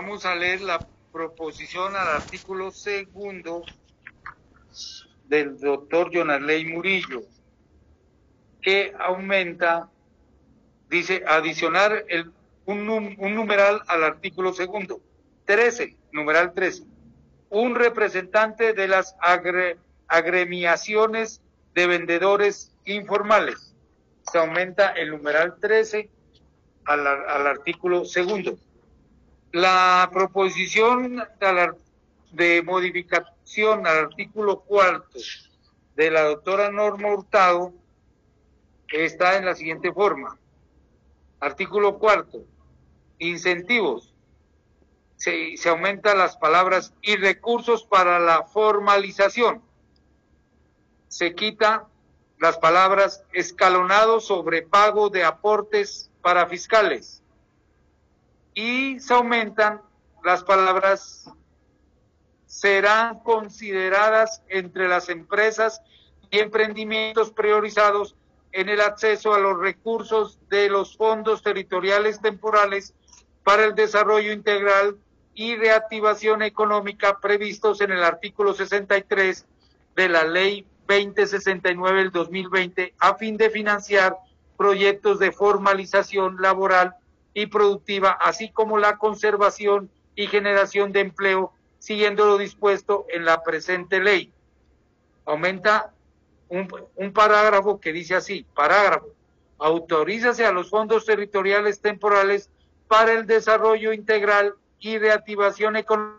Vamos a leer la proposición al artículo segundo del doctor Jonarley Murillo, que aumenta, dice, adicionar el, un, un numeral al artículo segundo. 13, numeral 13. Un representante de las agremiaciones de vendedores informales. Se aumenta el numeral 13 al, al artículo segundo. La proposición de modificación al artículo cuarto de la doctora Norma Hurtado está en la siguiente forma. Artículo cuarto. Incentivos. Se, aumentan las palabras y recursos para la formalización. Se quita las palabras escalonado sobre pago de aportes para fiscales y se aumentan las palabras serán consideradas entre las empresas y emprendimientos priorizados en el acceso a los recursos de los fondos territoriales temporales para el desarrollo integral y reactivación económica previstos en el artículo 63 de la Ley 2069 del 2020 a fin de financiar proyectos de formalización laboral y productiva, así como la conservación y generación de empleo, siguiendo lo dispuesto en la presente ley. Aumenta un, un parágrafo que dice así, parágrafo, autorízase a los fondos territoriales temporales para el desarrollo integral y reactivación económica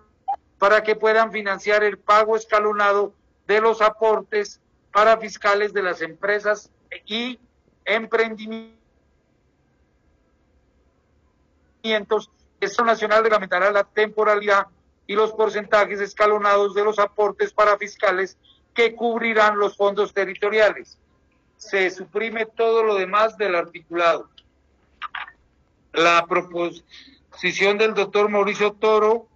para que puedan financiar el pago escalonado de los aportes para fiscales de las empresas y emprendimientos Esto Nacional reglamentará la temporalidad y los porcentajes escalonados de los aportes para fiscales que cubrirán los fondos territoriales. Se suprime todo lo demás del articulado. La proposición del doctor Mauricio Toro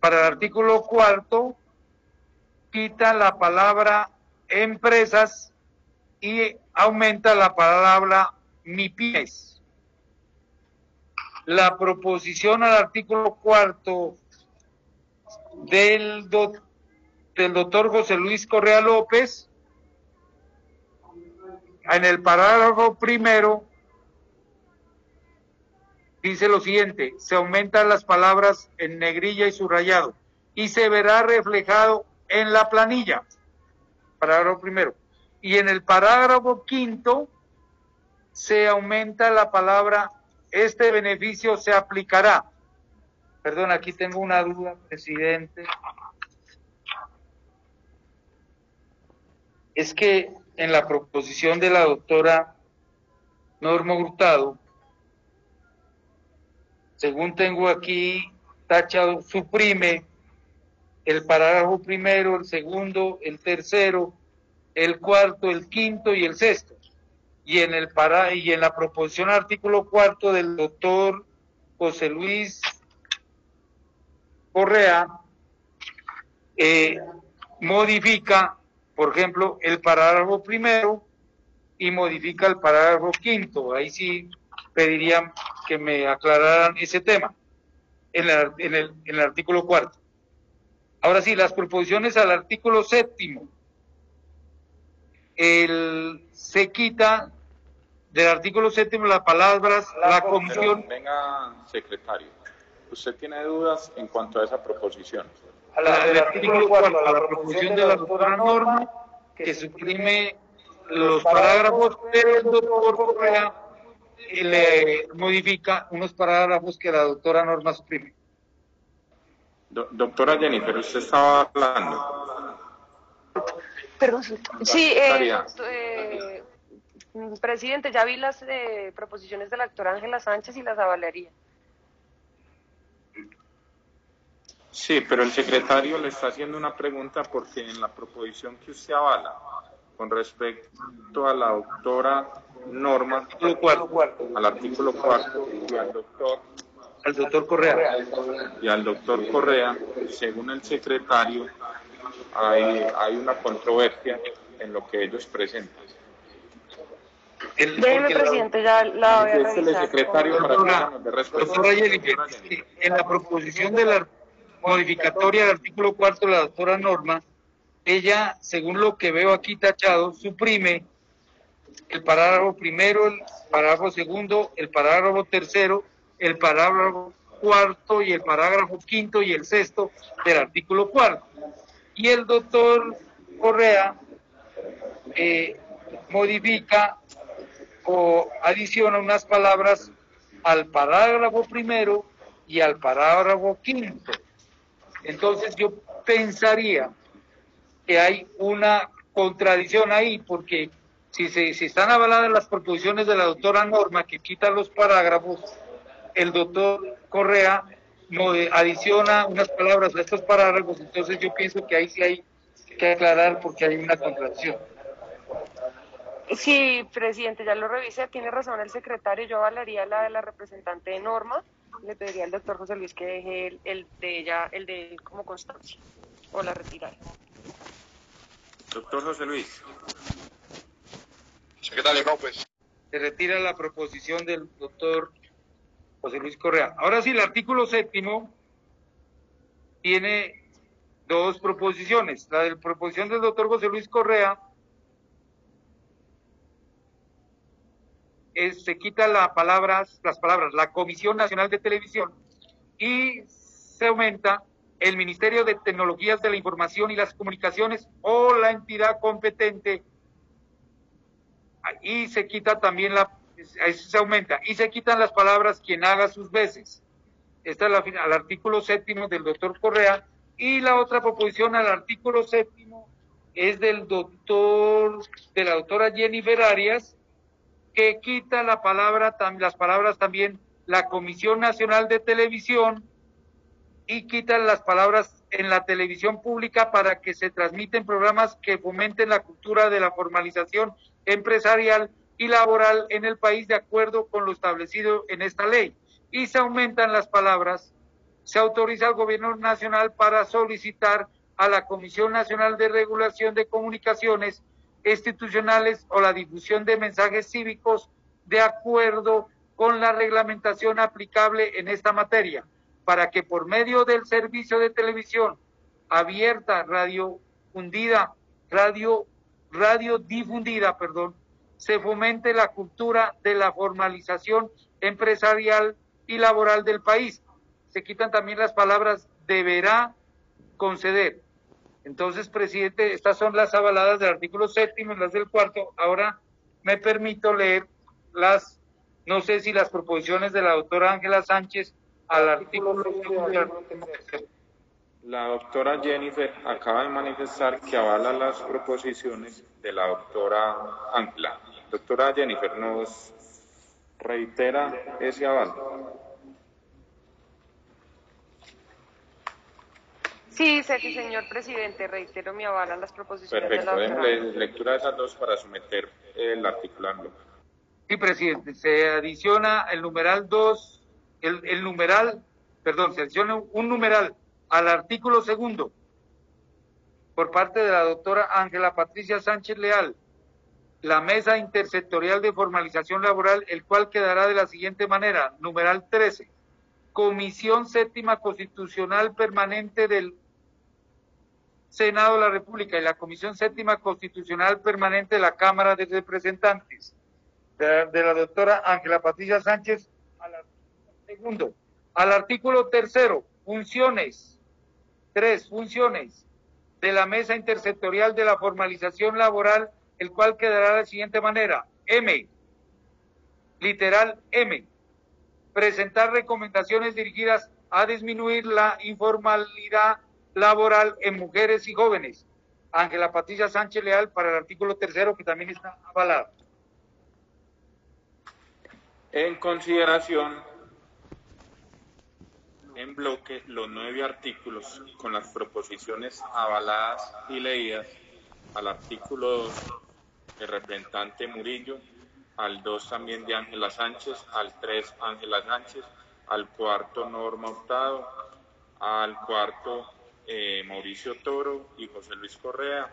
para el artículo cuarto quita la palabra empresas y aumenta la palabra MIPIES la proposición al artículo cuarto del, del doctor José Luis Correa López, en el parágrafo primero, dice lo siguiente, se aumentan las palabras en negrilla y subrayado y se verá reflejado en la planilla. Parágrafo primero. Y en el parágrafo quinto se aumenta la palabra este beneficio se aplicará. Perdón, aquí tengo una duda, presidente. Es que en la proposición de la doctora Norma Hurtado, según tengo aquí tachado, suprime el parágrafo primero, el segundo, el tercero, el cuarto, el quinto y el sexto y en el para y en la proposición artículo cuarto del doctor José Luis Correa eh, modifica, por ejemplo, el parágrafo primero y modifica el parágrafo quinto. Ahí sí pedirían que me aclararan ese tema en, en, el, en el artículo cuarto. Ahora sí, las proposiciones al artículo séptimo. El, se quita del artículo séptimo las palabras la, comisión. venga, secretario. ¿Usted tiene dudas en cuanto a esa proposición? A la, del artículo 4, a la proposición de la doctora Norma, que suprime los parágrafos, pero el doctor Correa le modifica unos parágrafos que la doctora Norma suprime. doctora Jennifer, usted estaba hablando. Perdón, sí, eh, eh, presidente, ya vi las eh, proposiciones de la doctora Ángela Sánchez y las avalaría. Sí, pero el secretario le está haciendo una pregunta porque en la proposición que usted avala con respecto a la doctora Norma, al artículo cuarto y al doctor, al doctor Correa y al doctor Correa, según el secretario, hay, hay una controversia en lo que ellos presentan. El, Déjeme, presidente, ya la voy a revisar. El secretario para doctora en la proposición de la modificatoria del artículo cuarto de la doctora Norma, ella, según lo que veo aquí tachado, suprime el parágrafo primero, el parágrafo segundo, el parágrafo tercero, el parágrafo cuarto y el parágrafo quinto y el sexto del artículo cuarto. Y el doctor Correa eh, modifica o adiciona unas palabras al parágrafo primero y al parágrafo quinto. Entonces yo pensaría que hay una contradicción ahí, porque si, se, si están avaladas las proposiciones de la doctora Norma que quita los parágrafos, el doctor Correa adiciona unas palabras a estos parágrafos, entonces yo pienso que ahí sí hay que aclarar porque hay una contradicción. Sí, presidente, ya lo revisé, tiene razón el secretario, yo avalaría la de la representante de Norma, le pediría al doctor José Luis que deje el, de ella, el de él como constancia, o la retirara. Doctor José Luis. Secretario, no, pues. Se retira la proposición del doctor José Luis Correa. Ahora sí, el artículo séptimo tiene dos proposiciones. La de la proposición del doctor José Luis Correa se quita la palabras, las palabras la Comisión Nacional de Televisión y se aumenta el Ministerio de Tecnologías de la Información y las Comunicaciones o la entidad competente. Y se quita también la se aumenta. Y se quitan las palabras quien haga sus veces. Esta es la al artículo séptimo del doctor Correa. Y la otra proposición al artículo séptimo es del doctor de la doctora Jennifer Arias que quita la palabra, las palabras también la Comisión Nacional de Televisión y quita las palabras en la televisión pública para que se transmiten programas que fomenten la cultura de la formalización empresarial y laboral en el país de acuerdo con lo establecido en esta ley. Y se aumentan las palabras, se autoriza al gobierno nacional para solicitar a la Comisión Nacional de Regulación de Comunicaciones institucionales o la difusión de mensajes cívicos de acuerdo con la reglamentación aplicable en esta materia, para que por medio del servicio de televisión abierta, radio fundida, radio, radio difundida, perdón, se fomente la cultura de la formalización empresarial y laboral del país. Se quitan también las palabras deberá conceder entonces, presidente, estas son las avaladas del artículo séptimo y las del cuarto. Ahora me permito leer las, no sé si las proposiciones de la doctora Ángela Sánchez al artículo. La doctora Jennifer acaba de manifestar que avala las proposiciones de la doctora Ángela. Doctora Jennifer, ¿nos reitera ese aval? Sí, señor presidente, reitero mi aval a las proposiciones de la lectura de esas dos para someter el articulando. Sí, presidente, se adiciona el numeral 2, el, el numeral, perdón, se adiciona un numeral al artículo segundo por parte de la doctora Ángela Patricia Sánchez Leal, la Mesa Intersectorial de Formalización Laboral, el cual quedará de la siguiente manera, numeral 13, Comisión Séptima Constitucional Permanente del Senado de la República y la Comisión Séptima Constitucional Permanente de la Cámara de Representantes, de, la doctora Ángela Patricia Sánchez, al segundo. Al artículo tercero, funciones, tres funciones de la Mesa Intersectorial de la Formalización Laboral, el cual quedará de la siguiente manera. M, literal M, presentar recomendaciones dirigidas a disminuir la informalidad laboral en mujeres y jóvenes. Ángela Patricia Sánchez Leal para el artículo tercero que también está avalado. En consideración, en bloque, los nueve artículos con las proposiciones avaladas y leídas al artículo 2 el representante Murillo, al 2 también de Ángela Sánchez, al 3 Ángela Sánchez, al cuarto Norma Hurtado, al cuarto eh, Mauricio Toro y José Luis Correa,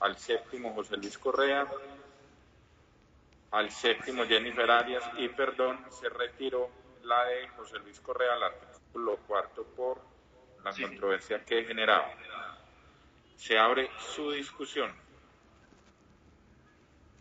al séptimo José Luis Correa, al séptimo Jennifer Arias y perdón, se retiró la de José Luis Correa al artículo cuarto por la controversia que generaba. Se abre su discusión.